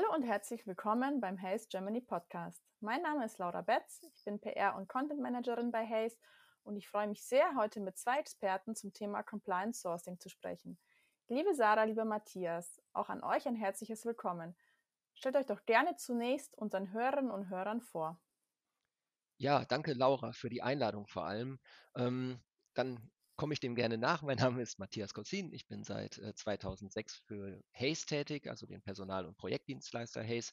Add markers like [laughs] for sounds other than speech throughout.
Hallo und herzlich willkommen beim Haze Germany Podcast. Mein Name ist Laura Betz, ich bin PR- und Content Managerin bei Haze und ich freue mich sehr, heute mit zwei Experten zum Thema Compliance Sourcing zu sprechen. Liebe Sarah, lieber Matthias, auch an euch ein herzliches Willkommen. Stellt euch doch gerne zunächst unseren Hörerinnen und Hörern vor. Ja, danke Laura für die Einladung vor allem. Ähm, dann komme ich dem gerne nach. Mein Name ist Matthias Kozin. Ich bin seit äh, 2006 für Hays tätig, also den Personal- und Projektdienstleister Hays,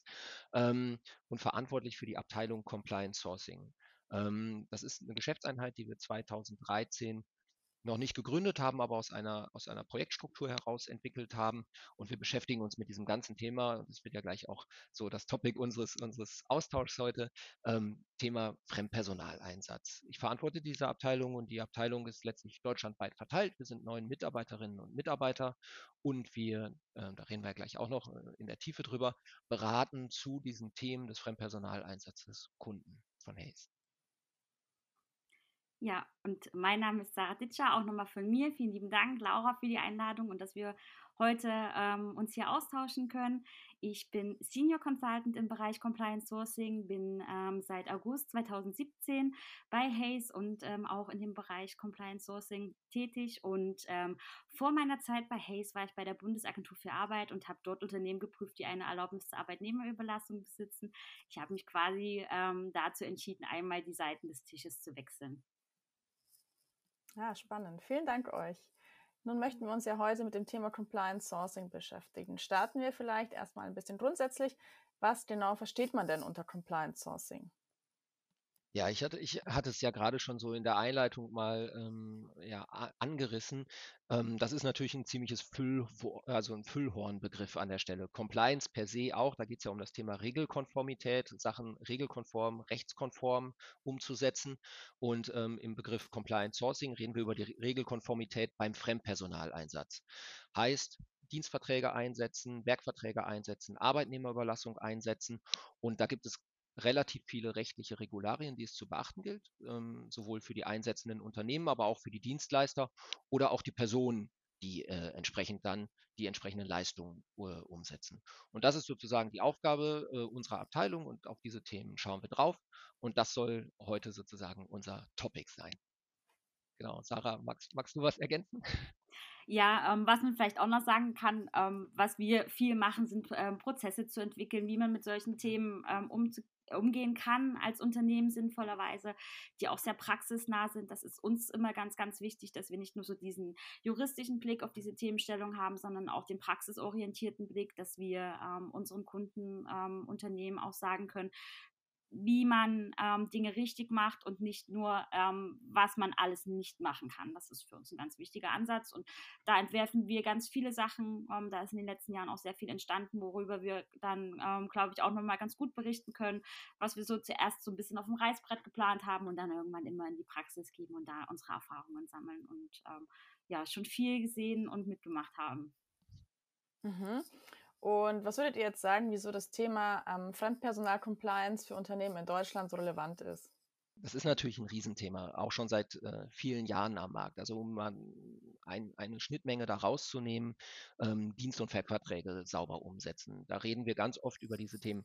ähm, und verantwortlich für die Abteilung Compliance Sourcing. Ähm, das ist eine Geschäftseinheit, die wir 2013 noch nicht gegründet haben, aber aus einer, aus einer Projektstruktur heraus entwickelt haben. Und wir beschäftigen uns mit diesem ganzen Thema, das wird ja gleich auch so das Topic unseres, unseres Austauschs heute, ähm, Thema Fremdpersonaleinsatz. Ich verantworte diese Abteilung und die Abteilung ist letztlich deutschlandweit verteilt. Wir sind neun Mitarbeiterinnen und Mitarbeiter und wir, äh, da reden wir gleich auch noch äh, in der Tiefe drüber, beraten zu diesen Themen des Fremdpersonaleinsatzes Kunden von Hayes. Ja, und mein Name ist Sarah Ditscher, auch nochmal von mir. Vielen lieben Dank, Laura, für die Einladung und dass wir heute ähm, uns hier austauschen können. Ich bin Senior Consultant im Bereich Compliance Sourcing, bin ähm, seit August 2017 bei Hayes und ähm, auch in dem Bereich Compliance Sourcing tätig. Und ähm, vor meiner Zeit bei Hayes war ich bei der Bundesagentur für Arbeit und habe dort Unternehmen geprüft, die eine Erlaubnis zur Arbeitnehmerüberlassung besitzen. Ich habe mich quasi ähm, dazu entschieden, einmal die Seiten des Tisches zu wechseln. Ja, spannend. Vielen Dank euch. Nun möchten wir uns ja heute mit dem Thema Compliance Sourcing beschäftigen. Starten wir vielleicht erstmal ein bisschen grundsätzlich. Was genau versteht man denn unter Compliance Sourcing? Ja, ich hatte, ich hatte es ja gerade schon so in der Einleitung mal ähm, ja, angerissen. Ähm, das ist natürlich ein ziemliches Füll, also ein Füllhornbegriff an der Stelle. Compliance per se auch, da geht es ja um das Thema Regelkonformität, Sachen regelkonform, rechtskonform umzusetzen. Und ähm, im Begriff Compliance Sourcing reden wir über die Regelkonformität beim Fremdpersonaleinsatz. Heißt, Dienstverträge einsetzen, Werkverträge einsetzen, Arbeitnehmerüberlassung einsetzen. Und da gibt es relativ viele rechtliche Regularien, die es zu beachten gilt, ähm, sowohl für die einsetzenden Unternehmen, aber auch für die Dienstleister oder auch die Personen, die äh, entsprechend dann die entsprechenden Leistungen äh, umsetzen. Und das ist sozusagen die Aufgabe äh, unserer Abteilung und auf diese Themen schauen wir drauf. Und das soll heute sozusagen unser Topic sein. Genau, Sarah, magst, magst du was ergänzen? Ja, ähm, was man vielleicht auch noch sagen kann, ähm, was wir viel machen, sind ähm, Prozesse zu entwickeln, wie man mit solchen Themen ähm, umgehen kann als Unternehmen sinnvollerweise, die auch sehr praxisnah sind. Das ist uns immer ganz, ganz wichtig, dass wir nicht nur so diesen juristischen Blick auf diese Themenstellung haben, sondern auch den praxisorientierten Blick, dass wir ähm, unseren Kunden, ähm, Unternehmen auch sagen können, wie man ähm, Dinge richtig macht und nicht nur, ähm, was man alles nicht machen kann. Das ist für uns ein ganz wichtiger Ansatz und da entwerfen wir ganz viele Sachen. Ähm, da ist in den letzten Jahren auch sehr viel entstanden, worüber wir dann, ähm, glaube ich, auch nochmal ganz gut berichten können, was wir so zuerst so ein bisschen auf dem Reißbrett geplant haben und dann irgendwann immer in die Praxis geben und da unsere Erfahrungen sammeln und ähm, ja, schon viel gesehen und mitgemacht haben. Mhm. Und was würdet ihr jetzt sagen, wieso das Thema ähm, Fremdpersonal-Compliance für Unternehmen in Deutschland so relevant ist? Das ist natürlich ein Riesenthema, auch schon seit äh, vielen Jahren am Markt. Also um ein, eine Schnittmenge da rauszunehmen, ähm, Dienst- und Ververträge sauber umsetzen. Da reden wir ganz oft über diese Themen,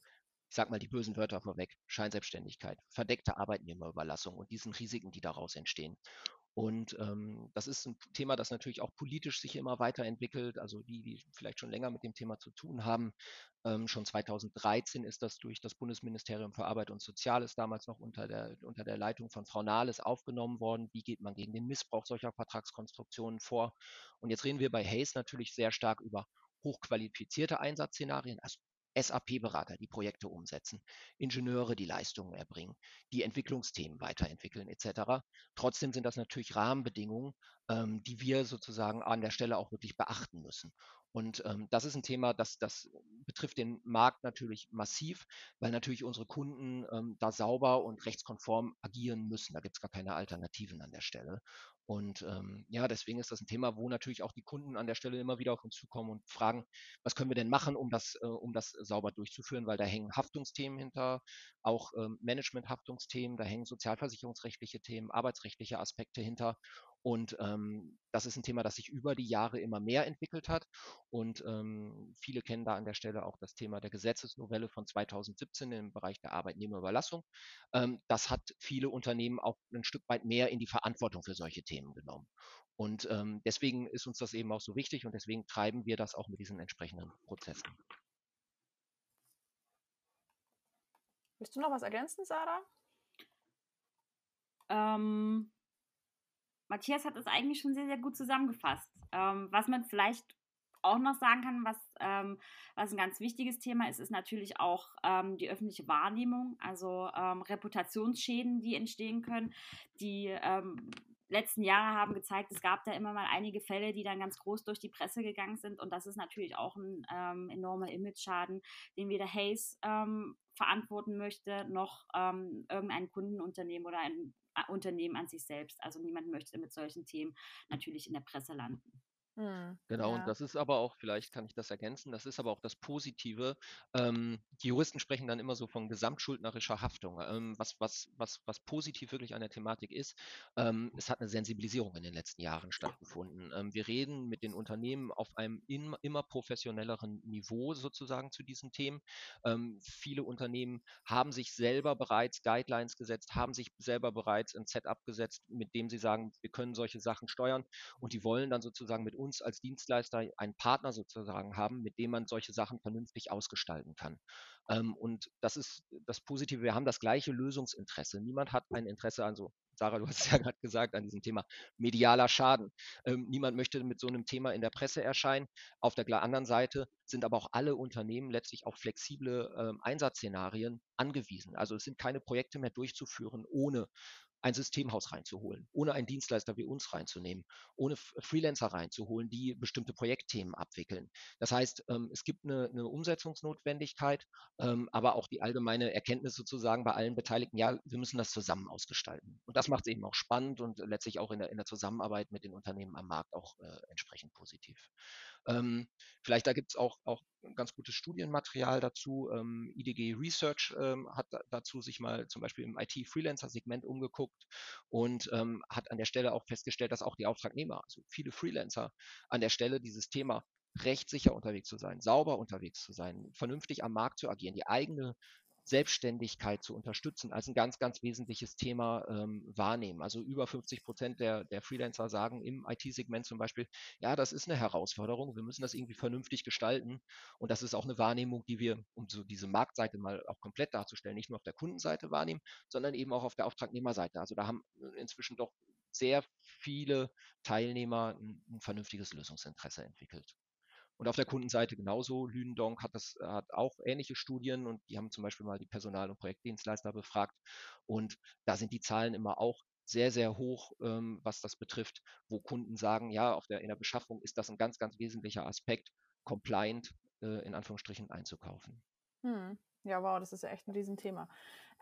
ich sag mal die bösen Wörter vorweg, Scheinselbstständigkeit, verdeckte Arbeitnehmerüberlassung und diesen Risiken, die daraus entstehen. Und ähm, das ist ein Thema, das natürlich auch politisch sich immer weiterentwickelt. Also die, die vielleicht schon länger mit dem Thema zu tun haben. Ähm, schon 2013 ist das durch das Bundesministerium für Arbeit und Soziales damals noch unter der, unter der Leitung von Frau Nahles aufgenommen worden. Wie geht man gegen den Missbrauch solcher Vertragskonstruktionen vor? Und jetzt reden wir bei Hayes natürlich sehr stark über hochqualifizierte Einsatzszenarien, also SAP-Berater, die Projekte umsetzen, Ingenieure, die Leistungen erbringen, die Entwicklungsthemen weiterentwickeln etc. Trotzdem sind das natürlich Rahmenbedingungen, ähm, die wir sozusagen an der Stelle auch wirklich beachten müssen. Und ähm, das ist ein Thema, das, das betrifft den Markt natürlich massiv, weil natürlich unsere Kunden ähm, da sauber und rechtskonform agieren müssen. Da gibt es gar keine Alternativen an der Stelle. Und ähm, ja, deswegen ist das ein Thema, wo natürlich auch die Kunden an der Stelle immer wieder auf uns zukommen und fragen, was können wir denn machen, um das, äh, um das sauber durchzuführen, weil da hängen Haftungsthemen hinter, auch ähm, Management-Haftungsthemen, da hängen sozialversicherungsrechtliche Themen, arbeitsrechtliche Aspekte hinter. Und ähm, das ist ein Thema, das sich über die Jahre immer mehr entwickelt hat. Und ähm, viele kennen da an der Stelle auch das Thema der Gesetzesnovelle von 2017 im Bereich der Arbeitnehmerüberlassung. Ähm, das hat viele Unternehmen auch ein Stück weit mehr in die Verantwortung für solche Themen genommen. Und ähm, deswegen ist uns das eben auch so wichtig und deswegen treiben wir das auch mit diesen entsprechenden Prozessen. Willst du noch was ergänzen, Sarah? Ähm, Matthias hat es eigentlich schon sehr, sehr gut zusammengefasst. Ähm, was man vielleicht auch noch sagen kann, was, ähm, was ein ganz wichtiges Thema ist, ist natürlich auch ähm, die öffentliche Wahrnehmung, also ähm, Reputationsschäden, die entstehen können. Die ähm, letzten Jahre haben gezeigt, es gab da immer mal einige Fälle, die dann ganz groß durch die Presse gegangen sind. Und das ist natürlich auch ein ähm, enormer Image-Schaden, den weder Hayes verantworten möchte, noch irgendein Kundenunternehmen oder ein Unternehmen an sich selbst. Also niemand möchte mit solchen Themen natürlich in der Presse landen. Mhm. Genau, ja. und das ist aber auch, vielleicht kann ich das ergänzen, das ist aber auch das Positive. Ähm, die Juristen sprechen dann immer so von gesamtschuldnerischer Haftung. Ähm, was, was, was, was positiv wirklich an der Thematik ist, ähm, es hat eine Sensibilisierung in den letzten Jahren stattgefunden. Ähm, wir reden mit den Unternehmen auf einem in, immer professionelleren Niveau sozusagen zu diesen Themen. Ähm, viele Unternehmen haben sich selber bereits Guidelines gesetzt, haben sich selber bereits ein Setup gesetzt, mit dem sie sagen, wir können solche Sachen steuern und die wollen dann sozusagen mit uns als Dienstleister einen Partner sozusagen haben, mit dem man solche Sachen vernünftig ausgestalten kann. Ähm, und das ist das Positive, wir haben das gleiche Lösungsinteresse. Niemand hat ein Interesse an so, Sarah, du [laughs] hast es ja gerade gesagt, an diesem Thema medialer Schaden. Ähm, niemand möchte mit so einem Thema in der Presse erscheinen. Auf der anderen Seite sind aber auch alle Unternehmen letztlich auf flexible ähm, Einsatzszenarien angewiesen. Also es sind keine Projekte mehr durchzuführen ohne ein Systemhaus reinzuholen, ohne einen Dienstleister wie uns reinzunehmen, ohne Freelancer reinzuholen, die bestimmte Projektthemen abwickeln. Das heißt, ähm, es gibt eine, eine Umsetzungsnotwendigkeit, ähm, aber auch die allgemeine Erkenntnis sozusagen bei allen Beteiligten, ja, wir müssen das zusammen ausgestalten. Und das macht es eben auch spannend und letztlich auch in der, in der Zusammenarbeit mit den Unternehmen am Markt auch äh, entsprechend positiv. Ähm, vielleicht da gibt es auch, auch ganz gutes Studienmaterial dazu. Ähm, IDG Research ähm, hat da, dazu sich mal zum Beispiel im IT-Freelancer-Segment umgeguckt und ähm, hat an der Stelle auch festgestellt, dass auch die Auftragnehmer, also viele Freelancer, an der Stelle dieses Thema rechtssicher unterwegs zu sein, sauber unterwegs zu sein, vernünftig am Markt zu agieren, die eigene Selbstständigkeit zu unterstützen als ein ganz, ganz wesentliches Thema ähm, wahrnehmen. Also über 50 Prozent der, der Freelancer sagen im IT-Segment zum Beispiel, ja, das ist eine Herausforderung, wir müssen das irgendwie vernünftig gestalten. Und das ist auch eine Wahrnehmung, die wir, um so diese Marktseite mal auch komplett darzustellen, nicht nur auf der Kundenseite wahrnehmen, sondern eben auch auf der Auftragnehmerseite. Also da haben inzwischen doch sehr viele Teilnehmer ein, ein vernünftiges Lösungsinteresse entwickelt. Und auf der Kundenseite genauso. Lündonk hat das hat auch ähnliche Studien und die haben zum Beispiel mal die Personal- und Projektdienstleister befragt. Und da sind die Zahlen immer auch sehr, sehr hoch, ähm, was das betrifft, wo Kunden sagen, ja, auf der, in der Beschaffung ist das ein ganz, ganz wesentlicher Aspekt, compliant äh, in Anführungsstrichen einzukaufen. Hm. Ja, wow, das ist ja echt ein Riesenthema.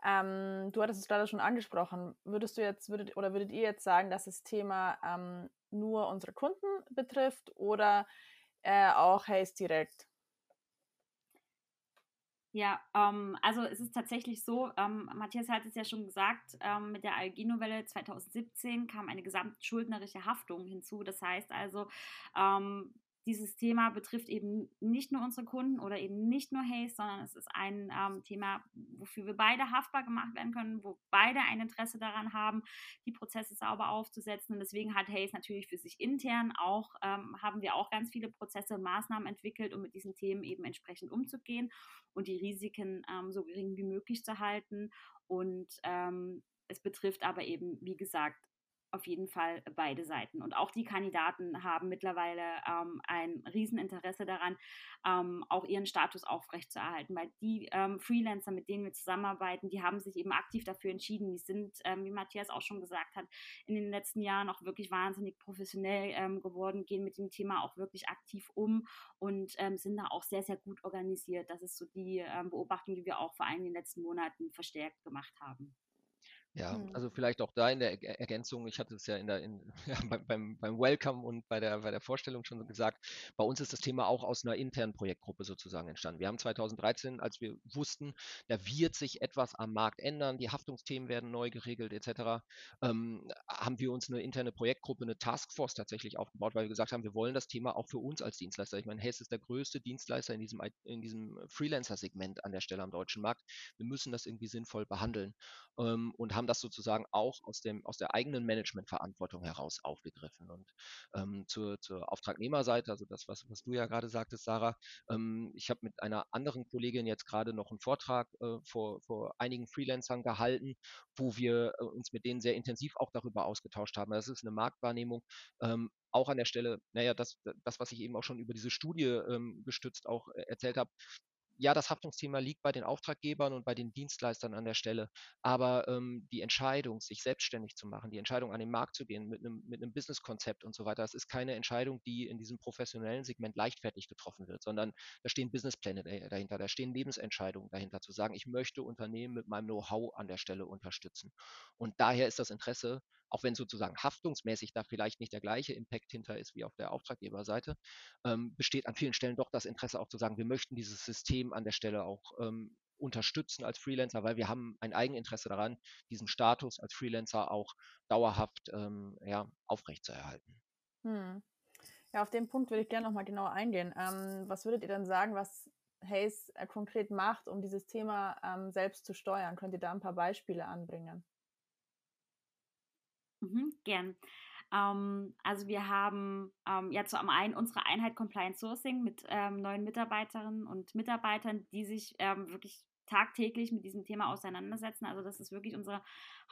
Ähm, du hattest es gerade schon angesprochen. Würdest du jetzt, würdet, oder würdet ihr jetzt sagen, dass das Thema ähm, nur unsere Kunden betrifft oder äh, auch Haze direkt. Ja, ähm, also es ist tatsächlich so, ähm, Matthias hat es ja schon gesagt, ähm, mit der Algino-Welle 2017 kam eine gesamtschuldnerische Haftung hinzu. Das heißt also, ähm, dieses Thema betrifft eben nicht nur unsere Kunden oder eben nicht nur Haze, sondern es ist ein ähm, Thema, wofür wir beide haftbar gemacht werden können, wo beide ein Interesse daran haben, die Prozesse sauber aufzusetzen. Und deswegen hat Haze natürlich für sich intern auch, ähm, haben wir auch ganz viele Prozesse und Maßnahmen entwickelt, um mit diesen Themen eben entsprechend umzugehen und die Risiken ähm, so gering wie möglich zu halten. Und ähm, es betrifft aber eben, wie gesagt, auf jeden Fall beide Seiten. Und auch die Kandidaten haben mittlerweile ähm, ein Rieseninteresse daran, ähm, auch ihren Status aufrechtzuerhalten, weil die ähm, Freelancer, mit denen wir zusammenarbeiten, die haben sich eben aktiv dafür entschieden. Die sind, ähm, wie Matthias auch schon gesagt hat, in den letzten Jahren auch wirklich wahnsinnig professionell ähm, geworden, gehen mit dem Thema auch wirklich aktiv um und ähm, sind da auch sehr, sehr gut organisiert. Das ist so die Beobachtung, die wir auch vor allem in den letzten Monaten verstärkt gemacht haben. Ja, mhm. also vielleicht auch da in der Ergänzung, ich hatte es ja, in der, in, [laughs] ja beim, beim Welcome und bei der, bei der Vorstellung schon gesagt, bei uns ist das Thema auch aus einer internen Projektgruppe sozusagen entstanden. Wir haben 2013, als wir wussten, da wird sich etwas am Markt ändern, die Haftungsthemen werden neu geregelt etc., ähm, haben wir uns eine interne Projektgruppe, eine Taskforce tatsächlich aufgebaut, weil wir gesagt haben, wir wollen das Thema auch für uns als Dienstleister. Ich meine, Hess ist der größte Dienstleister in diesem, in diesem Freelancer-Segment an der Stelle am deutschen Markt. Wir müssen das irgendwie sinnvoll behandeln ähm, und haben das sozusagen auch aus, dem, aus der eigenen Managementverantwortung heraus aufgegriffen. Und ähm, zur, zur Auftragnehmerseite, also das, was, was du ja gerade sagtest, Sarah, ähm, ich habe mit einer anderen Kollegin jetzt gerade noch einen Vortrag äh, vor, vor einigen Freelancern gehalten, wo wir äh, uns mit denen sehr intensiv auch darüber ausgetauscht haben. Das ist eine Marktwahrnehmung, ähm, auch an der Stelle, naja, das, das, was ich eben auch schon über diese Studie ähm, gestützt auch äh, erzählt habe, ja, das Haftungsthema liegt bei den Auftraggebern und bei den Dienstleistern an der Stelle. Aber ähm, die Entscheidung, sich selbstständig zu machen, die Entscheidung an den Markt zu gehen mit einem, mit einem Businesskonzept und so weiter, das ist keine Entscheidung, die in diesem professionellen Segment leichtfertig getroffen wird, sondern da stehen Businesspläne dahinter, da stehen Lebensentscheidungen dahinter, zu sagen, ich möchte Unternehmen mit meinem Know-how an der Stelle unterstützen. Und daher ist das Interesse auch wenn sozusagen haftungsmäßig da vielleicht nicht der gleiche Impact hinter ist wie auf der Auftraggeberseite, ähm, besteht an vielen Stellen doch das Interesse auch zu sagen, wir möchten dieses System an der Stelle auch ähm, unterstützen als Freelancer, weil wir haben ein Eigeninteresse daran, diesen Status als Freelancer auch dauerhaft ähm, ja, aufrechtzuerhalten. Hm. Ja, auf den Punkt würde ich gerne nochmal genauer eingehen. Ähm, was würdet ihr denn sagen, was Hayes äh, konkret macht, um dieses Thema ähm, selbst zu steuern? Könnt ihr da ein paar Beispiele anbringen? Mhm, gern. Ähm, also wir haben ähm, ja zum einen unsere Einheit Compliance Sourcing mit ähm, neuen Mitarbeiterinnen und Mitarbeitern, die sich ähm, wirklich tagtäglich mit diesem Thema auseinandersetzen. Also das ist wirklich unsere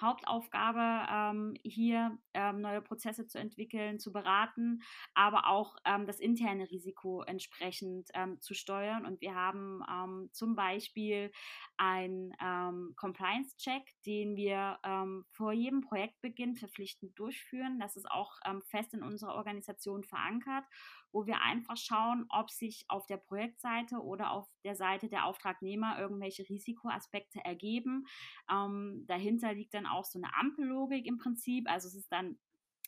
Hauptaufgabe, ähm, hier ähm, neue Prozesse zu entwickeln, zu beraten, aber auch ähm, das interne Risiko entsprechend ähm, zu steuern. Und wir haben ähm, zum Beispiel einen ähm, Compliance-Check, den wir vor jedem Projektbeginn verpflichtend durchführen. Das ist auch fest in unserer Organisation verankert wo wir einfach schauen, ob sich auf der Projektseite oder auf der Seite der Auftragnehmer irgendwelche Risikoaspekte ergeben. Dahinter liegt dann auch so eine Ampellogik im Prinzip. Also es ist dann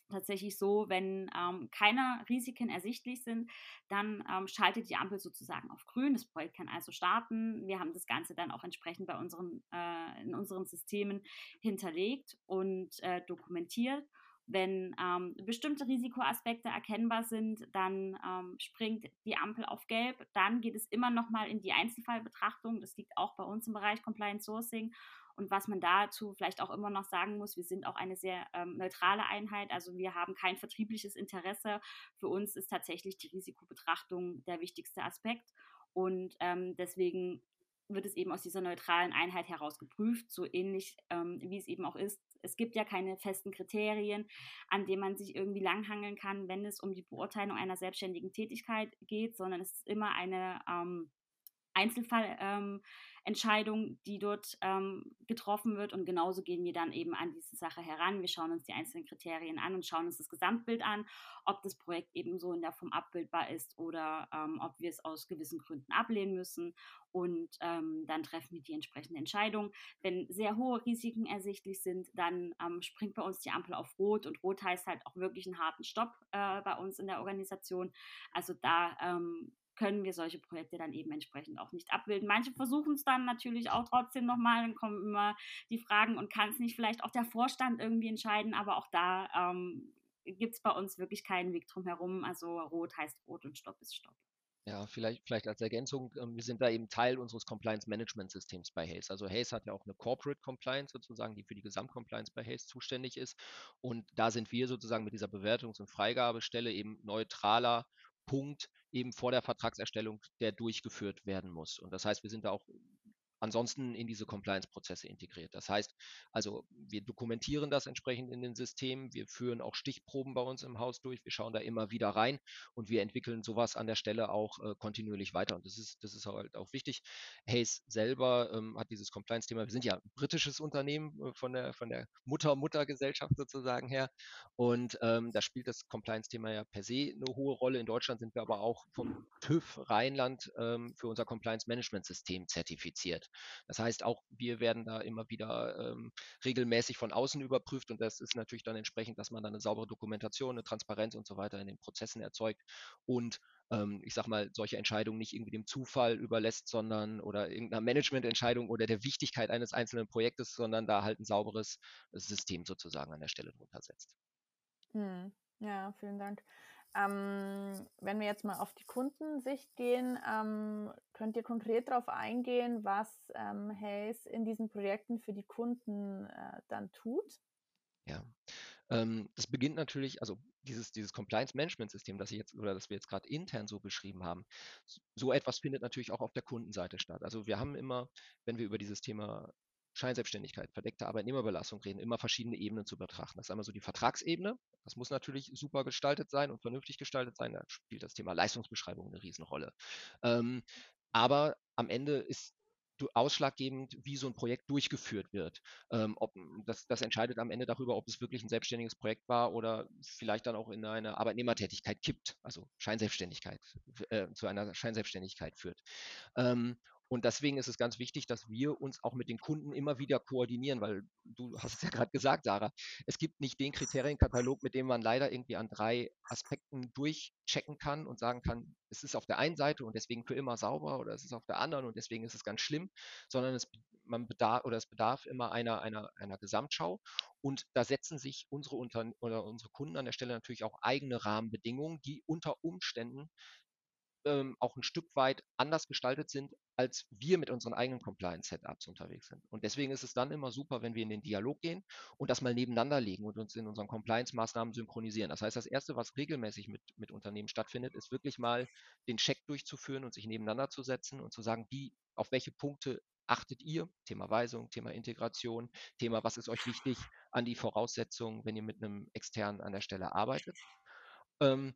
tatsächlich so, wenn ähm, keine Risiken ersichtlich sind, dann ähm, schaltet die Ampel sozusagen auf grün. Das Projekt kann also starten. Wir haben das Ganze dann auch entsprechend bei unseren, äh, in unseren Systemen hinterlegt und äh, dokumentiert. Wenn ähm, bestimmte Risikoaspekte erkennbar sind, dann ähm, springt die Ampel auf Gelb. Dann geht es immer noch mal in die Einzelfallbetrachtung. Das liegt auch bei uns im Bereich Compliance Sourcing. Und was man dazu vielleicht auch immer noch sagen muss, wir sind auch eine sehr ähm, neutrale Einheit. Also wir haben kein vertriebliches Interesse. Für uns ist tatsächlich die Risikobetrachtung der wichtigste Aspekt. Und ähm, deswegen wird es eben aus dieser neutralen Einheit heraus geprüft, so ähnlich ähm, wie es eben auch ist. Es gibt ja keine festen Kriterien, an denen man sich irgendwie langhangeln kann, wenn es um die Beurteilung einer selbstständigen Tätigkeit geht, sondern es ist immer eine ähm, Einzelfall. Ähm, die dort ähm, getroffen wird. Und genauso gehen wir dann eben an diese Sache heran. Wir schauen uns die einzelnen Kriterien an und schauen uns das Gesamtbild an, ob das Projekt eben so in der Form abbildbar ist oder ähm, ob wir es aus gewissen Gründen ablehnen müssen. Und dann treffen wir die entsprechende Entscheidung. Wenn sehr hohe Risiken ersichtlich sind, dann springt bei uns die Ampel auf Rot. Und Rot heißt halt auch wirklich einen harten Stopp äh, bei uns in der Organisation. Also da ähm, können wir solche Projekte dann eben entsprechend auch nicht abbilden. Manche versuchen es dann natürlich auch trotzdem nochmal, dann kommen immer die Fragen und kann es nicht vielleicht auch der Vorstand irgendwie entscheiden, aber auch da ähm, gibt es bei uns wirklich keinen Weg drum herum. Also rot heißt rot und Stopp ist Stopp. Ja, vielleicht, vielleicht als Ergänzung, ähm, wir sind da eben Teil unseres Compliance Management Systems bei Hays. Also Hays hat ja auch eine Corporate Compliance sozusagen, die für die Gesamtcompliance bei Hays zuständig ist. Und da sind wir sozusagen mit dieser Bewertungs- und Freigabestelle eben neutraler Punkt eben vor der Vertragserstellung, der durchgeführt werden muss. Und das heißt, wir sind da auch ansonsten in diese Compliance-Prozesse integriert. Das heißt, also wir dokumentieren das entsprechend in den Systemen, wir führen auch Stichproben bei uns im Haus durch, wir schauen da immer wieder rein und wir entwickeln sowas an der Stelle auch äh, kontinuierlich weiter. Und das ist, das ist halt auch wichtig. Hayes selber ähm, hat dieses Compliance-Thema, wir sind ja ein britisches Unternehmen äh, von der, von der Mutter-Mutter-Gesellschaft sozusagen her. Und ähm, da spielt das Compliance-Thema ja per se eine hohe Rolle. In Deutschland sind wir aber auch vom TÜV Rheinland ähm, für unser Compliance-Management-System zertifiziert. Das heißt, auch wir werden da immer wieder ähm, regelmäßig von außen überprüft und das ist natürlich dann entsprechend, dass man dann eine saubere Dokumentation, eine Transparenz und so weiter in den Prozessen erzeugt und ähm, ich sag mal, solche Entscheidungen nicht irgendwie dem Zufall überlässt, sondern oder irgendeiner Managemententscheidung oder der Wichtigkeit eines einzelnen Projektes, sondern da halt ein sauberes System sozusagen an der Stelle drunter setzt. Hm. Ja, vielen Dank. Ähm, wenn wir jetzt mal auf die Kundensicht gehen, ähm, könnt ihr konkret darauf eingehen, was ähm, Hayes in diesen Projekten für die Kunden äh, dann tut? Ja, ähm, das beginnt natürlich, also dieses, dieses Compliance-Management-System, das ich jetzt oder das wir jetzt gerade intern so beschrieben haben, so etwas findet natürlich auch auf der Kundenseite statt. Also wir haben immer, wenn wir über dieses Thema Scheinselbstständigkeit, verdeckte Arbeitnehmerbelastung reden, immer verschiedene Ebenen zu betrachten. Das ist einmal so die Vertragsebene. Das muss natürlich super gestaltet sein und vernünftig gestaltet sein. Da spielt das Thema Leistungsbeschreibung eine Riesenrolle. Ähm, aber am Ende ist ausschlaggebend, wie so ein Projekt durchgeführt wird. Ähm, ob, das, das, entscheidet am Ende darüber, ob es wirklich ein selbstständiges Projekt war oder vielleicht dann auch in eine Arbeitnehmertätigkeit kippt, also Scheinselbstständigkeit, äh, zu einer Scheinselbstständigkeit führt. Ähm, und deswegen ist es ganz wichtig, dass wir uns auch mit den Kunden immer wieder koordinieren, weil du hast es ja gerade gesagt, Sarah, es gibt nicht den Kriterienkatalog, mit dem man leider irgendwie an drei Aspekten durchchecken kann und sagen kann, es ist auf der einen Seite und deswegen für immer sauber oder es ist auf der anderen und deswegen ist es ganz schlimm, sondern es, man bedarf oder es bedarf immer einer, einer, einer Gesamtschau. Und da setzen sich unsere Unter oder unsere Kunden an der Stelle natürlich auch eigene Rahmenbedingungen, die unter Umständen ähm, auch ein Stück weit anders gestaltet sind, als wir mit unseren eigenen Compliance-Setups unterwegs sind. Und deswegen ist es dann immer super, wenn wir in den Dialog gehen und das mal nebeneinander legen und uns in unseren Compliance-Maßnahmen synchronisieren. Das heißt, das Erste, was regelmäßig mit, mit Unternehmen stattfindet, ist wirklich mal den Check durchzuführen und sich nebeneinander zu setzen und zu sagen, wie, auf welche Punkte achtet ihr? Thema Weisung, Thema Integration, Thema, was ist euch wichtig an die Voraussetzungen, wenn ihr mit einem externen an der Stelle arbeitet? Ähm,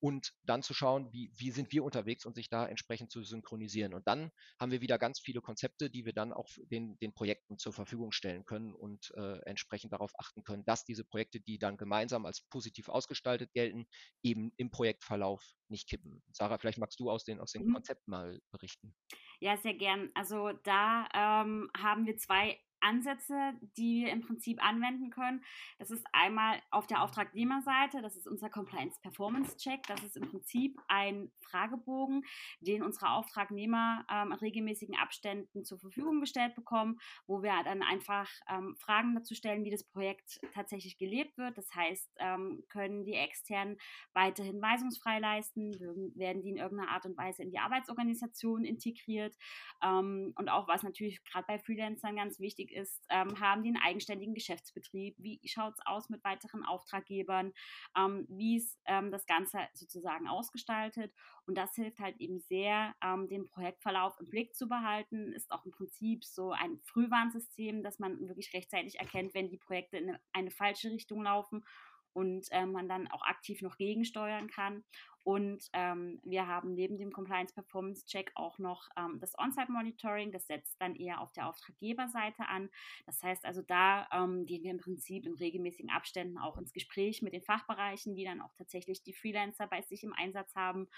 und dann zu schauen, wie, wie sind wir unterwegs und sich da entsprechend zu synchronisieren. Und dann haben wir wieder ganz viele Konzepte, die wir dann auch den, den Projekten zur Verfügung stellen können und äh, entsprechend darauf achten können, dass diese Projekte, die dann gemeinsam als positiv ausgestaltet gelten, eben im Projektverlauf nicht kippen. Sarah, vielleicht magst du aus den, aus den mhm. Konzepten mal berichten. Ja, sehr gern. Also da ähm, haben wir zwei Ansätze, die wir im Prinzip anwenden können. Das ist einmal auf der Auftragnehmerseite, das ist unser Compliance Performance Check. Das ist im Prinzip ein Fragebogen, den unsere Auftragnehmer ähm, in regelmäßigen Abständen zur Verfügung gestellt bekommen, wo wir dann einfach ähm, Fragen dazu stellen, wie das Projekt tatsächlich gelebt wird. Das heißt, ähm, können die externen weiterhin weisungsfrei leisten, werden die in irgendeiner Art und Weise in die Arbeitsorganisation integriert ähm, und auch was natürlich gerade bei Freelancern ganz wichtig wichtig ist, ähm, haben die einen eigenständigen Geschäftsbetrieb? Wie schaut es aus mit weiteren Auftraggebern? Ähm, wie ist ähm, das Ganze sozusagen ausgestaltet? Und das hilft halt eben sehr, ähm, den Projektverlauf im Blick zu behalten. Ist auch im Prinzip so ein Frühwarnsystem, dass man wirklich rechtzeitig erkennt, wenn die Projekte in eine, eine falsche Richtung laufen und äh, man dann auch aktiv noch gegensteuern kann. Und ähm, wir haben neben dem Compliance Performance Check auch noch ähm, das On-Site Monitoring. Das setzt dann eher auf der Auftraggeberseite an. Das heißt also, da ähm, gehen wir im Prinzip in regelmäßigen Abständen auch ins Gespräch mit den Fachbereichen, die dann auch tatsächlich die Freelancer bei sich im Einsatz haben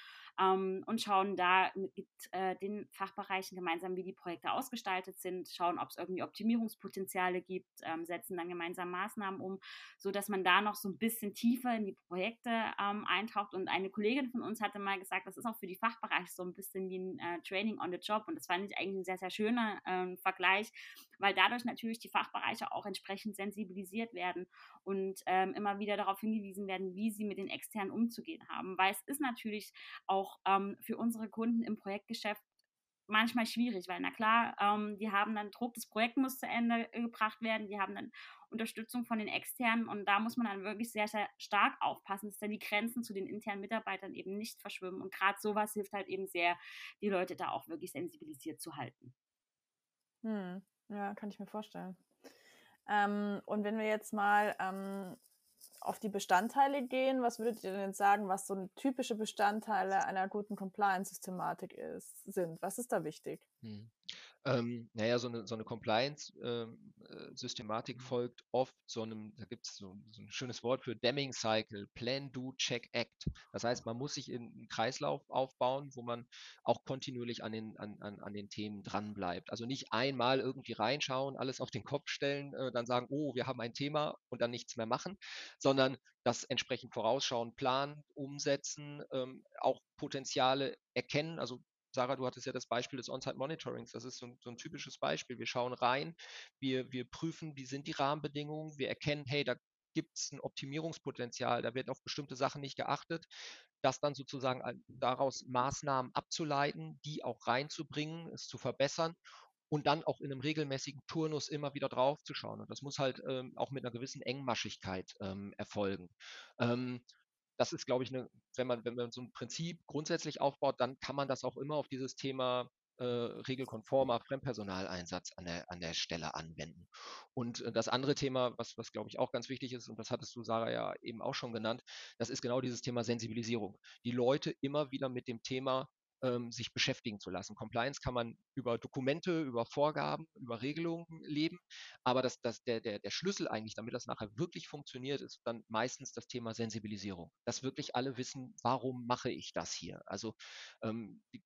ähm, und schauen da mit äh, den Fachbereichen gemeinsam, wie die Projekte ausgestaltet sind, schauen, ob es irgendwie Optimierungspotenziale gibt, ähm, setzen dann gemeinsam Maßnahmen um, sodass man da noch so ein bisschen tiefer in die Projekte ähm, eintaucht. Und eine Kollegin von uns hatte mal gesagt, das ist auch für die Fachbereiche so ein bisschen wie ein äh, Training on the Job. Und das fand ich eigentlich ein sehr, sehr schöner äh, Vergleich, weil dadurch natürlich die Fachbereiche auch entsprechend sensibilisiert werden und ähm, immer wieder darauf hingewiesen werden, wie sie mit den externen umzugehen haben. Weil es ist natürlich auch ähm, für unsere Kunden im Projektgeschäft manchmal schwierig, weil na klar, ähm, die haben dann Druck, das Projekt muss zu Ende gebracht werden, die haben dann Unterstützung von den externen und da muss man dann wirklich sehr, sehr stark aufpassen, dass dann die Grenzen zu den internen Mitarbeitern eben nicht verschwimmen und gerade sowas hilft halt eben sehr, die Leute da auch wirklich sensibilisiert zu halten. Hm. Ja, kann ich mir vorstellen. Ähm, und wenn wir jetzt mal ähm, auf die Bestandteile gehen, was würdet ihr denn sagen, was so typische Bestandteile einer guten Compliance-Systematik ist, sind? Was ist da wichtig? Hm. Ähm, naja, so eine, so eine Compliance-Systematik ähm, äh, folgt oft so einem, da gibt es so, so, ein schönes Wort für Deming Cycle, Plan, Do, Check, Act. Das heißt, man muss sich in einen Kreislauf aufbauen, wo man auch kontinuierlich an den, an, an, an den Themen dranbleibt. Also nicht einmal irgendwie reinschauen, alles auf den Kopf stellen, äh, dann sagen, oh, wir haben ein Thema und dann nichts mehr machen, sondern das entsprechend vorausschauen, planen, umsetzen, ähm, auch Potenziale erkennen, also Sarah, du hattest ja das Beispiel des On-Site-Monitorings. Das ist so ein, so ein, typisches Beispiel. Wir schauen rein, wir, wir prüfen, wie sind die Rahmenbedingungen, wir erkennen, hey, da gibt es ein Optimierungspotenzial, da wird auf bestimmte Sachen nicht geachtet, das dann sozusagen daraus Maßnahmen abzuleiten, die auch reinzubringen, es zu verbessern und dann auch in einem regelmäßigen Turnus immer wieder draufzuschauen. Und das muss halt ähm, auch mit einer gewissen Engmaschigkeit ähm, erfolgen. Ähm, das ist, glaube ich, eine, wenn man, wenn man so ein Prinzip grundsätzlich aufbaut, dann kann man das auch immer auf dieses Thema äh, regelkonformer Fremdpersonaleinsatz an der, an der Stelle anwenden. Und äh, das andere Thema, was, was glaube ich auch ganz wichtig ist, und das hattest du, Sarah, ja eben auch schon genannt, das ist genau dieses Thema Sensibilisierung. Die Leute immer wieder mit dem Thema ähm, sich beschäftigen zu lassen. Compliance kann man über Dokumente, über Vorgaben, über Regelungen leben, aber das, das, der, der, der Schlüssel eigentlich, damit das nachher wirklich funktioniert, ist dann meistens das Thema Sensibilisierung. Dass wirklich alle wissen, warum mache ich das hier? Also ähm, die,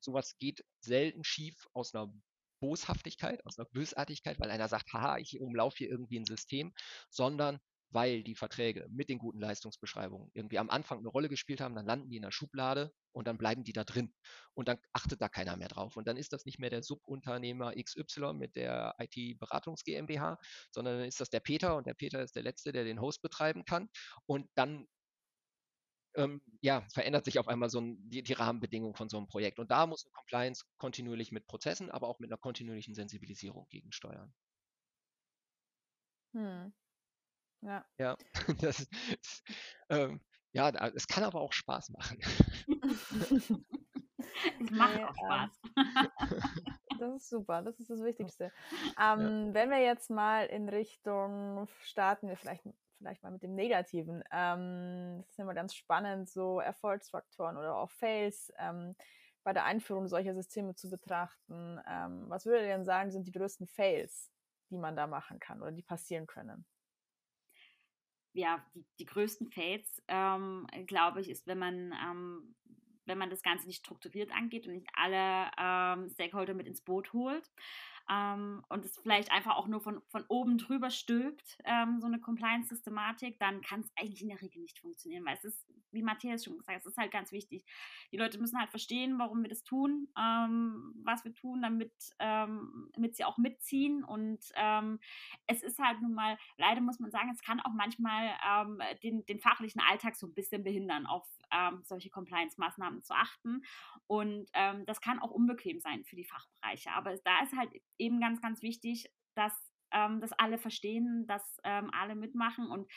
sowas geht selten schief aus einer Boshaftigkeit, aus einer Bösartigkeit, weil einer sagt, haha, ich umlaufe hier irgendwie ein System, sondern weil die Verträge mit den guten Leistungsbeschreibungen irgendwie am Anfang eine Rolle gespielt haben, dann landen die in der Schublade und dann bleiben die da drin. Und dann achtet da keiner mehr drauf. Und dann ist das nicht mehr der Subunternehmer XY mit der IT-Beratungs GmbH, sondern dann ist das der Peter und der Peter ist der Letzte, der den Host betreiben kann. Und dann ähm, ja, verändert sich auf einmal so ein, die, die Rahmenbedingungen von so einem Projekt. Und da muss eine Compliance kontinuierlich mit Prozessen, aber auch mit einer kontinuierlichen Sensibilisierung gegensteuern. Hm. Ja. Ja, [laughs] das ist, ähm, ja, es kann aber auch Spaß machen. [laughs] es macht auch Spaß. [laughs] Das ist super, das ist das Wichtigste. Ähm, ja. Wenn wir jetzt mal in Richtung, starten wir vielleicht, vielleicht mal mit dem Negativen. Ähm, das ist immer ganz spannend, so Erfolgsfaktoren oder auch Fails ähm, bei der Einführung solcher Systeme zu betrachten. Ähm, was würdet ihr denn sagen, sind die größten Fails, die man da machen kann oder die passieren können? Ja, die, die größten Fails, ähm, glaube ich, ist, wenn man, ähm, wenn man das Ganze nicht strukturiert angeht und nicht alle ähm, Stakeholder mit ins Boot holt ähm, und es vielleicht einfach auch nur von, von oben drüber stülpt, ähm, so eine Compliance-Systematik, dann kann es eigentlich in der Regel nicht funktionieren, weil es ist, wie Matthias schon gesagt hat, es ist halt ganz wichtig. Die Leute müssen halt verstehen, warum wir das tun, ähm, was wir tun, damit, ähm, damit sie auch mitziehen und ähm, es ist halt nun mal, leider muss man sagen, es kann auch manchmal ähm, den, den fachlichen Alltag so ein bisschen behindern, auf solche Compliance-Maßnahmen zu achten und das kann auch unbequem sein für die Fachbereiche, aber da ist halt eben ganz, ganz wichtig, dass ähm, das alle verstehen, dass ähm, alle mitmachen. Und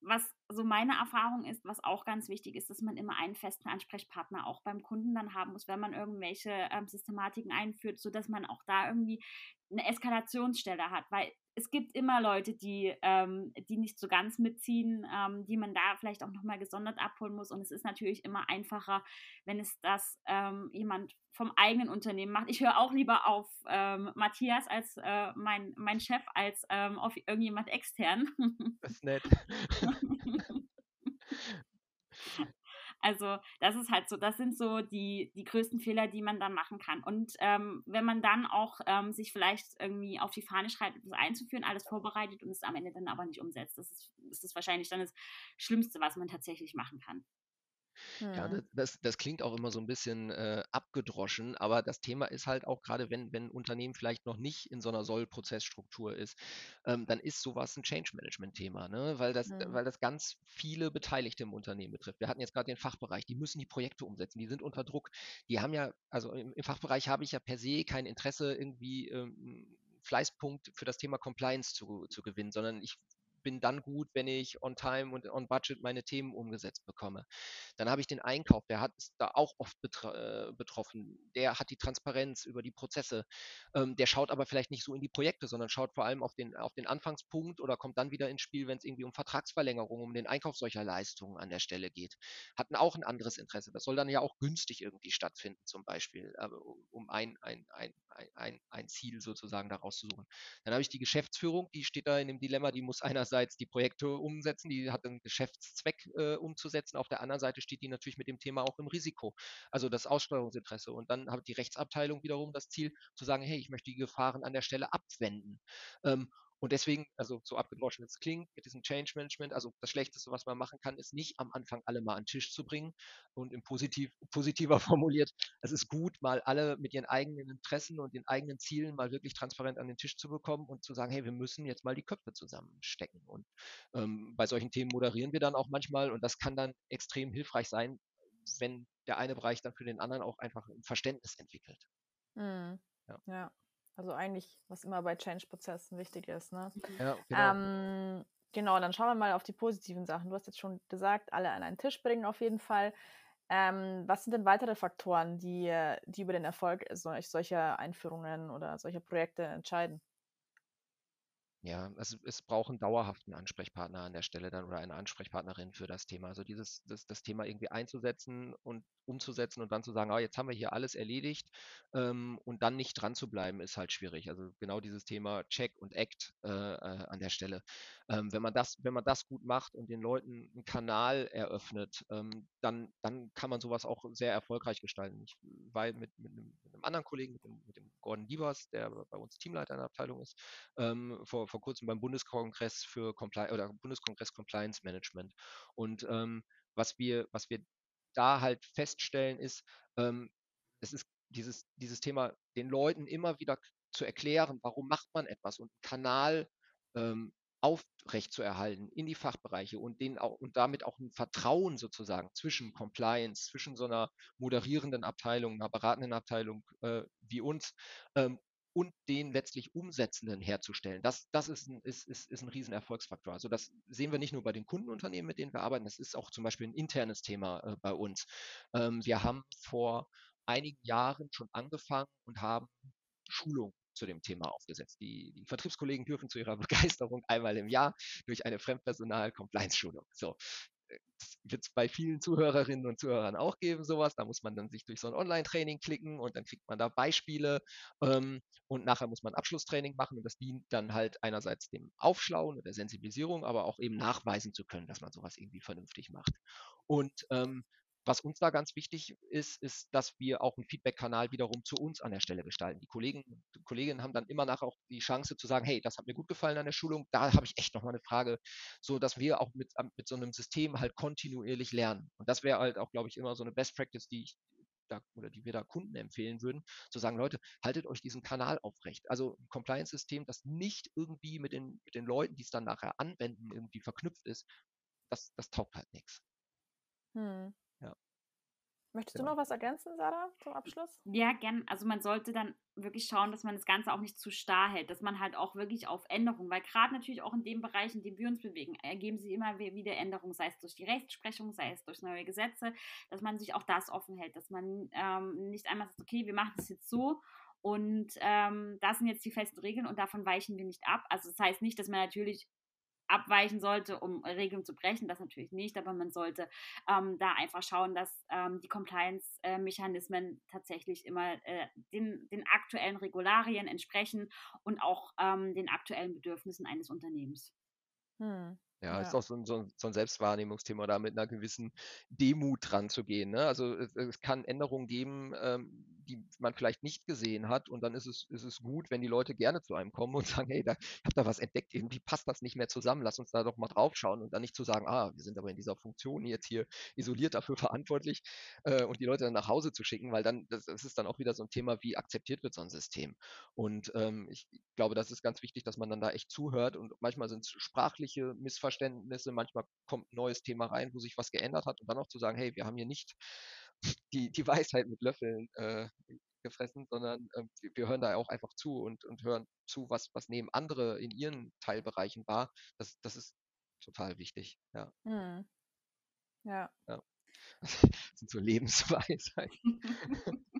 was so meine Erfahrung ist, was auch ganz wichtig ist, dass man immer einen festen Ansprechpartner auch beim Kunden dann haben muss, wenn man irgendwelche ähm, Systematiken einführt, sodass man auch da irgendwie eine Eskalationsstelle hat, weil es gibt immer Leute, die, ähm, die nicht so ganz mitziehen, ähm, die man da vielleicht auch nochmal gesondert abholen muss. Und es ist natürlich immer einfacher, wenn es das ähm, jemand vom eigenen Unternehmen macht. Ich höre auch lieber auf ähm, Matthias als äh, mein, mein Chef, als ähm, auf irgendjemand extern. Das ist nett. [laughs] [laughs] Also das ist halt so, das sind so die, die größten Fehler, die man dann machen kann. Und ähm, wenn man dann auch ähm, sich vielleicht irgendwie auf die Fahne schreibt, das einzuführen, alles vorbereitet und es am Ende dann aber nicht umsetzt, das ist, das wahrscheinlich dann das Schlimmste, was man tatsächlich machen kann. Ja, mhm. das, das klingt auch immer so ein bisschen äh, abgedroschen, aber das Thema ist halt auch gerade, wenn, wenn ein Unternehmen vielleicht noch nicht in so einer Soll-Prozessstruktur ist, ähm, dann ist sowas ein Change-Management-Thema, ne? weil, das, Mhm. weil das ganz viele Beteiligte im Unternehmen betrifft. Wir hatten jetzt gerade den Fachbereich, die müssen die Projekte umsetzen, die sind unter Druck. Die haben ja, also im, im Fachbereich habe ich ja per se kein Interesse, irgendwie ähm, Fleißpunkt für das Thema Compliance zu, zu gewinnen, sondern ich bin dann gut, wenn ich on time und on budget meine Themen umgesetzt bekomme. Dann habe ich den Einkauf, der hat es da auch oft äh, betroffen. Der hat die Transparenz über die Prozesse. Ähm, der schaut aber vielleicht nicht so in die Projekte, sondern schaut vor allem auf den, auf den Anfangspunkt oder kommt dann wieder ins Spiel, wenn es irgendwie um Vertragsverlängerung, um den Einkauf solcher Leistungen an der Stelle geht. Hatten auch ein anderes Interesse. Das soll dann ja auch günstig irgendwie stattfinden, zum Beispiel, äh, um ein, ein, ein, ein, ein Ziel sozusagen daraus zu suchen. Dann habe ich die Geschäftsführung, die steht da in dem Dilemma, die muss einerseits die Projekte umsetzen, die hat einen Geschäftszweck äh, umzusetzen, auf der anderen Seite steht die natürlich mit dem Thema auch im Risiko, also das Aussteuerungsinteresse. Und dann hat die Rechtsabteilung wiederum das Ziel zu sagen, hey, ich möchte die Gefahren an der Stelle abwenden. Ähm, und deswegen, also so abgedroschen es klingt, mit diesem Change Management, also das Schlechteste, was man machen kann, ist nicht am Anfang alle mal an den Tisch zu bringen und im Positiv, [laughs] positiver formuliert, es ist gut, mal alle mit ihren eigenen Interessen und den eigenen Zielen mal wirklich transparent an den Tisch zu bekommen und zu sagen, hey, wir müssen jetzt mal die Köpfe zusammenstecken. Und ähm, bei solchen Themen moderieren wir dann auch manchmal und das kann dann extrem hilfreich sein, wenn der eine Bereich dann für den anderen auch einfach ein Verständnis entwickelt. Mhm. Ja. ja. Also eigentlich, was immer bei Change-Prozessen wichtig ist. Ne? Ja, genau. Ähm, genau, dann schauen wir mal auf die positiven Sachen. Du hast jetzt schon gesagt, alle an einen Tisch bringen auf jeden Fall. Ähm, was sind denn weitere Faktoren, die, die über den Erfolg solcher Einführungen oder solcher Projekte entscheiden? Ja, also es braucht einen dauerhaften Ansprechpartner an der Stelle dann oder eine Ansprechpartnerin für das Thema. Also dieses, das, das Thema irgendwie einzusetzen und umzusetzen und dann zu sagen, ah, jetzt haben wir hier alles erledigt ähm, und dann nicht dran zu bleiben, ist halt schwierig. Also genau dieses Thema Check und Act äh, äh, an der Stelle. Ähm, wenn man das, wenn man das gut macht und den Leuten einen Kanal eröffnet, ähm, dann, dann kann man sowas auch sehr erfolgreich gestalten. Ich war mit, mit, einem, mit einem anderen Kollegen, mit dem, mit dem Gordon Liebers, der bei uns Teamleiter in der Abteilung ist, ähm, vor, vor kurzem beim Bundeskongress für Compli oder Bundeskongress Compliance Management. Und ähm, was wir, was wir da halt feststellen, ist, ähm, es ist dieses, dieses Thema, den Leuten immer wieder zu erklären, warum macht man etwas und Kanal ähm, aufrechtzuerhalten in die Fachbereiche und den auch und damit auch ein Vertrauen sozusagen zwischen Compliance, zwischen so einer moderierenden Abteilung, einer beratenden Abteilung äh, wie uns ähm, und den letztlich Umsetzenden herzustellen. Das, das ist, ein, ist, ist, ist ein Riesenerfolgsfaktor. Also das sehen wir nicht nur bei den Kundenunternehmen, mit denen wir arbeiten, das ist auch zum Beispiel ein internes Thema äh, bei uns. Ähm, wir haben vor einigen Jahren schon angefangen und haben Schulung zu dem Thema aufgesetzt. Die, die, Vertriebskollegen dürfen zu ihrer [laughs] Begeisterung einmal im Jahr durch eine Fremdpersonal-Compliance-Schulung. So, wird es bei vielen Zuhörerinnen und Zuhörern auch geben, sowas. Da muss man dann sich durch so ein Online-Training klicken und dann kriegt man da Beispiele ähm, und nachher muss man Abschlusstraining machen und das dient dann halt einerseits dem Aufschlauen und der Sensibilisierung, aber auch eben nachweisen zu können, dass man sowas irgendwie vernünftig macht. Und ähm, was uns da ganz wichtig ist, ist, dass wir auch einen Feedback-Kanal wiederum zu uns an der Stelle gestalten. Die Kollegen und Kolleginnen haben dann immer nachher auch die Chance zu sagen, hey, das hat mir gut gefallen an der Schulung, da habe ich echt nochmal eine Frage, so dass wir auch mit, mit so einem System halt kontinuierlich lernen. Und das wäre halt auch, glaube ich, immer so eine Best Practice, die ich da, oder die wir da Kunden empfehlen würden, zu sagen, Leute, haltet euch diesen Kanal aufrecht. Also ein Compliance-System, das nicht irgendwie mit den, mit den Leuten, die es dann nachher anwenden, irgendwie verknüpft ist, das, das taugt halt nichts. Hm. Möchtest genau. du noch was ergänzen, Sarah, zum Abschluss? Ja, gern. Also man sollte dann wirklich schauen, dass man das Ganze auch nicht zu starr hält, dass man halt auch wirklich auf Änderungen, weil gerade natürlich auch in dem Bereich, in dem wir uns bewegen, ergeben sich immer wieder Änderungen, sei es durch die Rechtsprechung, sei es durch neue Gesetze, dass man sich auch das offen hält, dass man ähm, nicht einmal sagt, okay, wir machen das jetzt so und ähm, das sind jetzt die festen Regeln und davon weichen wir nicht ab. Also das heißt nicht, dass man natürlich abweichen sollte, um Regeln zu brechen, das natürlich nicht, aber man sollte ähm, da einfach schauen, dass ähm, die Compliance-Mechanismen tatsächlich immer äh, den, den, aktuellen Regularien entsprechen und auch ähm, den aktuellen Bedürfnissen eines Unternehmens. Hm. Ja, ja, ist auch so ein, so, ein, so ein, Selbstwahrnehmungsthema, da mit einer gewissen Demut dran zu gehen. Ne? Also es, es, kann Änderungen geben, ähm, die man vielleicht nicht gesehen hat. Und dann ist es, ist es gut, wenn die Leute gerne zu einem kommen und [laughs] sagen, hey, da, ich habe da was entdeckt, irgendwie passt das nicht mehr zusammen, lass uns da doch mal drauf schauen und dann nicht zu sagen, ah, wir sind aber in dieser Funktion jetzt hier isoliert dafür [laughs] verantwortlich äh, und die Leute dann nach Hause zu schicken, weil dann, das, das, ist dann auch wieder so ein Thema, wie akzeptiert wird so ein System. Und ähm, ich glaube, das ist ganz wichtig, dass man dann da echt zuhört und manchmal sind es sprachliche Missverständnisse, manchmal kommt ein neues Thema rein, wo sich was geändert hat und dann auch zu sagen, hey, wir haben hier nicht die, die Weisheit mit Löffeln äh, gefressen, sondern äh, wir hören da auch einfach zu und, und hören zu, was, was nehmen andere in ihren Teilbereichen wahr. Das, das ist total wichtig, ja. Hm. Ja. ja. [laughs] Das sind so Lebensweisheiten. [laughs]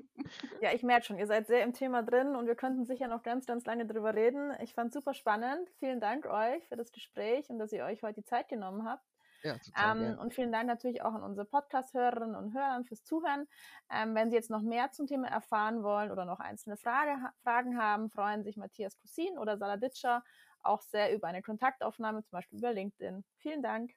Ja, ich merke schon, ihr seid sehr im Thema drin und wir könnten sicher noch ganz, ganz lange drüber reden. Ich fand es super spannend. Vielen Dank euch für das Gespräch und dass ihr euch heute die Zeit genommen habt. Ja, total, ähm, und vielen Dank natürlich auch an unsere Podcast-Hörerinnen und Hörer fürs Zuhören. Ähm, wenn Sie jetzt noch mehr zum Thema erfahren wollen oder noch einzelne Frage, Fragen haben, freuen sich Matthias Cousin oder Saladitscher auch sehr über eine Kontaktaufnahme, zum Beispiel über LinkedIn. Vielen Dank.